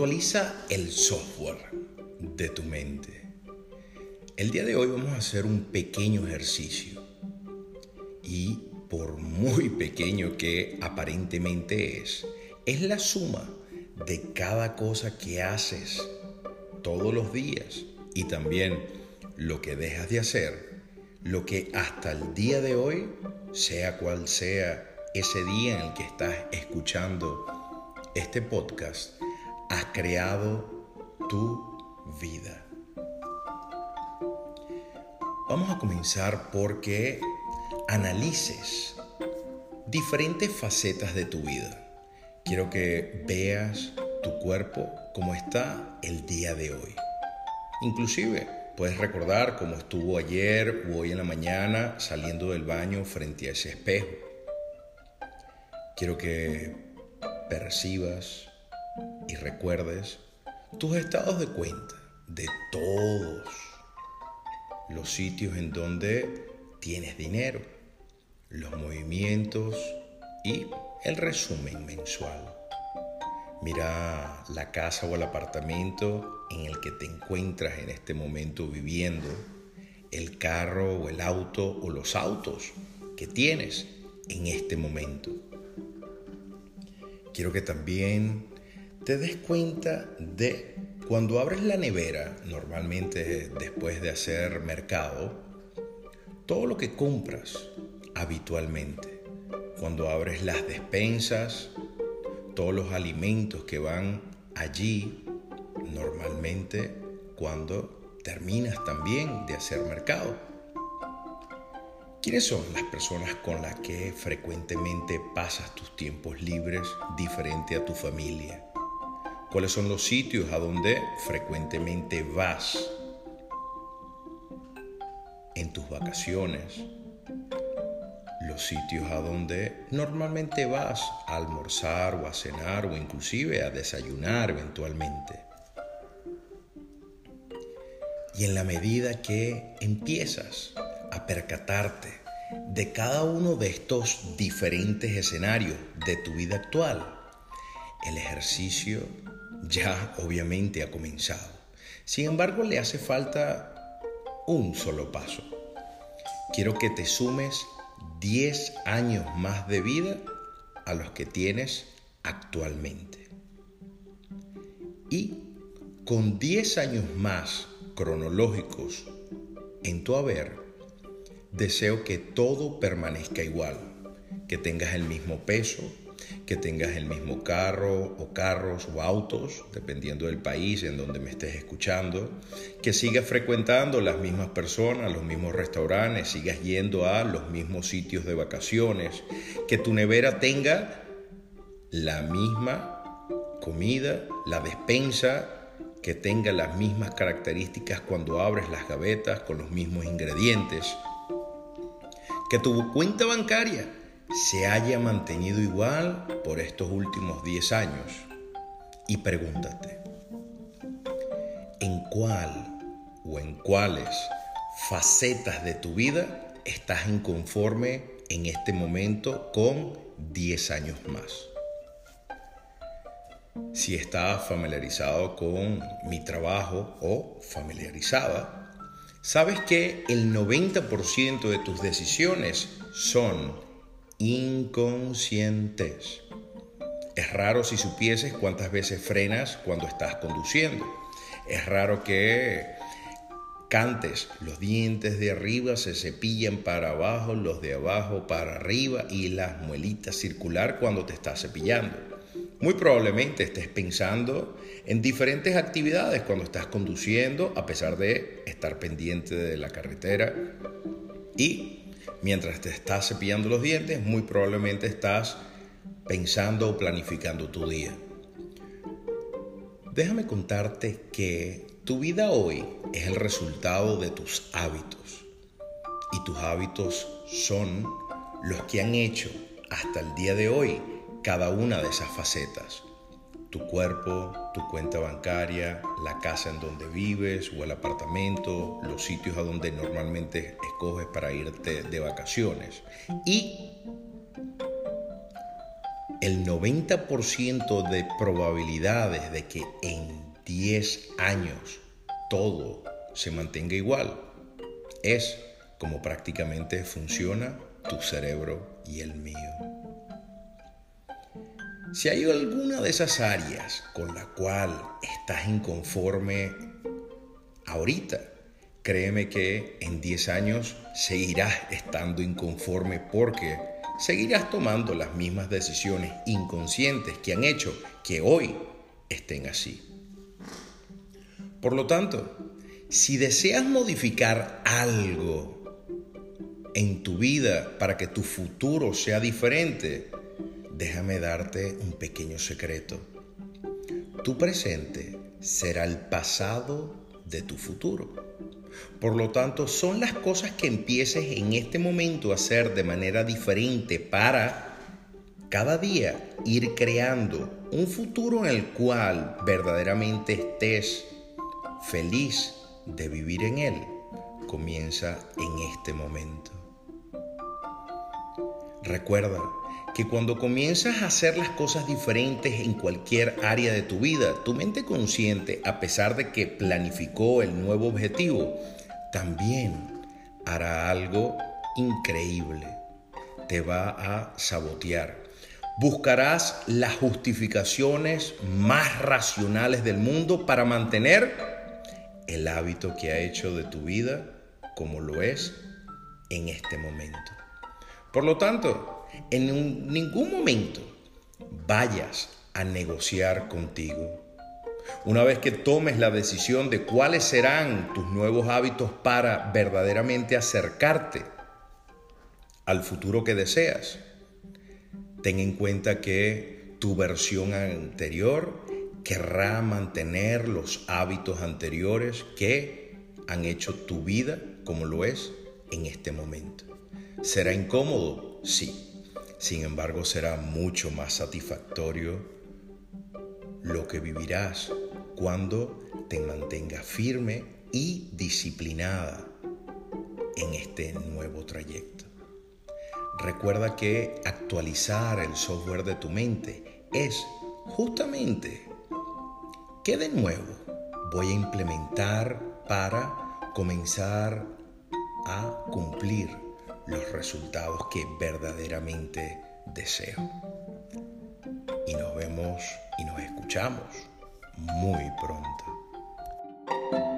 Actualiza el software de tu mente. El día de hoy vamos a hacer un pequeño ejercicio. Y por muy pequeño que aparentemente es, es la suma de cada cosa que haces todos los días y también lo que dejas de hacer, lo que hasta el día de hoy, sea cual sea ese día en el que estás escuchando este podcast, has creado tu vida. Vamos a comenzar porque analices diferentes facetas de tu vida. Quiero que veas tu cuerpo como está el día de hoy. Inclusive puedes recordar cómo estuvo ayer o hoy en la mañana saliendo del baño frente a ese espejo. Quiero que percibas y recuerdes tus estados de cuenta de todos los sitios en donde tienes dinero, los movimientos y el resumen mensual. Mira la casa o el apartamento en el que te encuentras en este momento viviendo, el carro o el auto o los autos que tienes en este momento. Quiero que también te des cuenta de cuando abres la nevera, normalmente después de hacer mercado, todo lo que compras habitualmente. Cuando abres las despensas, todos los alimentos que van allí normalmente cuando terminas también de hacer mercado. ¿Quiénes son las personas con las que frecuentemente pasas tus tiempos libres diferente a tu familia? ¿Cuáles son los sitios a donde frecuentemente vas en tus vacaciones? los sitios a donde normalmente vas a almorzar o a cenar o inclusive a desayunar eventualmente. Y en la medida que empiezas a percatarte de cada uno de estos diferentes escenarios de tu vida actual, el ejercicio ya obviamente ha comenzado. Sin embargo, le hace falta un solo paso. Quiero que te sumes 10 años más de vida a los que tienes actualmente. Y con 10 años más cronológicos en tu haber, deseo que todo permanezca igual, que tengas el mismo peso, que tengas el mismo carro o carros o autos, dependiendo del país en donde me estés escuchando, que sigas frecuentando las mismas personas, los mismos restaurantes, sigas yendo a los mismos sitios de vacaciones, que tu nevera tenga la misma comida, la despensa, que tenga las mismas características cuando abres las gavetas con los mismos ingredientes, que tu cuenta bancaria se haya mantenido igual por estos últimos 10 años. Y pregúntate, ¿en cuál o en cuáles facetas de tu vida estás inconforme en este momento con 10 años más? Si estás familiarizado con mi trabajo o familiarizada, sabes que el 90% de tus decisiones son inconscientes. Es raro si supieses cuántas veces frenas cuando estás conduciendo. Es raro que cantes, los dientes de arriba se cepillan para abajo, los de abajo para arriba y las muelitas circular cuando te estás cepillando. Muy probablemente estés pensando en diferentes actividades cuando estás conduciendo, a pesar de estar pendiente de la carretera. Y mientras te estás cepillando los dientes, muy probablemente estás pensando o planificando tu día. Déjame contarte que tu vida hoy es el resultado de tus hábitos. Y tus hábitos son los que han hecho hasta el día de hoy cada una de esas facetas tu cuerpo, tu cuenta bancaria, la casa en donde vives o el apartamento, los sitios a donde normalmente escoges para irte de vacaciones. Y el 90% de probabilidades de que en 10 años todo se mantenga igual. Es como prácticamente funciona tu cerebro y el mío. Si hay alguna de esas áreas con la cual estás inconforme ahorita, créeme que en 10 años seguirás estando inconforme porque seguirás tomando las mismas decisiones inconscientes que han hecho que hoy estén así. Por lo tanto, si deseas modificar algo en tu vida para que tu futuro sea diferente, déjame darte un pequeño secreto. Tu presente será el pasado de tu futuro. Por lo tanto, son las cosas que empieces en este momento a hacer de manera diferente para cada día ir creando un futuro en el cual verdaderamente estés feliz de vivir en él. Comienza en este momento. Recuerda, que cuando comienzas a hacer las cosas diferentes en cualquier área de tu vida, tu mente consciente, a pesar de que planificó el nuevo objetivo, también hará algo increíble. Te va a sabotear. Buscarás las justificaciones más racionales del mundo para mantener el hábito que ha hecho de tu vida como lo es en este momento. Por lo tanto, en ningún momento vayas a negociar contigo. Una vez que tomes la decisión de cuáles serán tus nuevos hábitos para verdaderamente acercarte al futuro que deseas, ten en cuenta que tu versión anterior querrá mantener los hábitos anteriores que han hecho tu vida como lo es en este momento. ¿Será incómodo? Sí. Sin embargo, será mucho más satisfactorio lo que vivirás cuando te mantengas firme y disciplinada en este nuevo trayecto. Recuerda que actualizar el software de tu mente es justamente qué de nuevo voy a implementar para comenzar a cumplir los resultados que verdaderamente deseo. Y nos vemos y nos escuchamos muy pronto.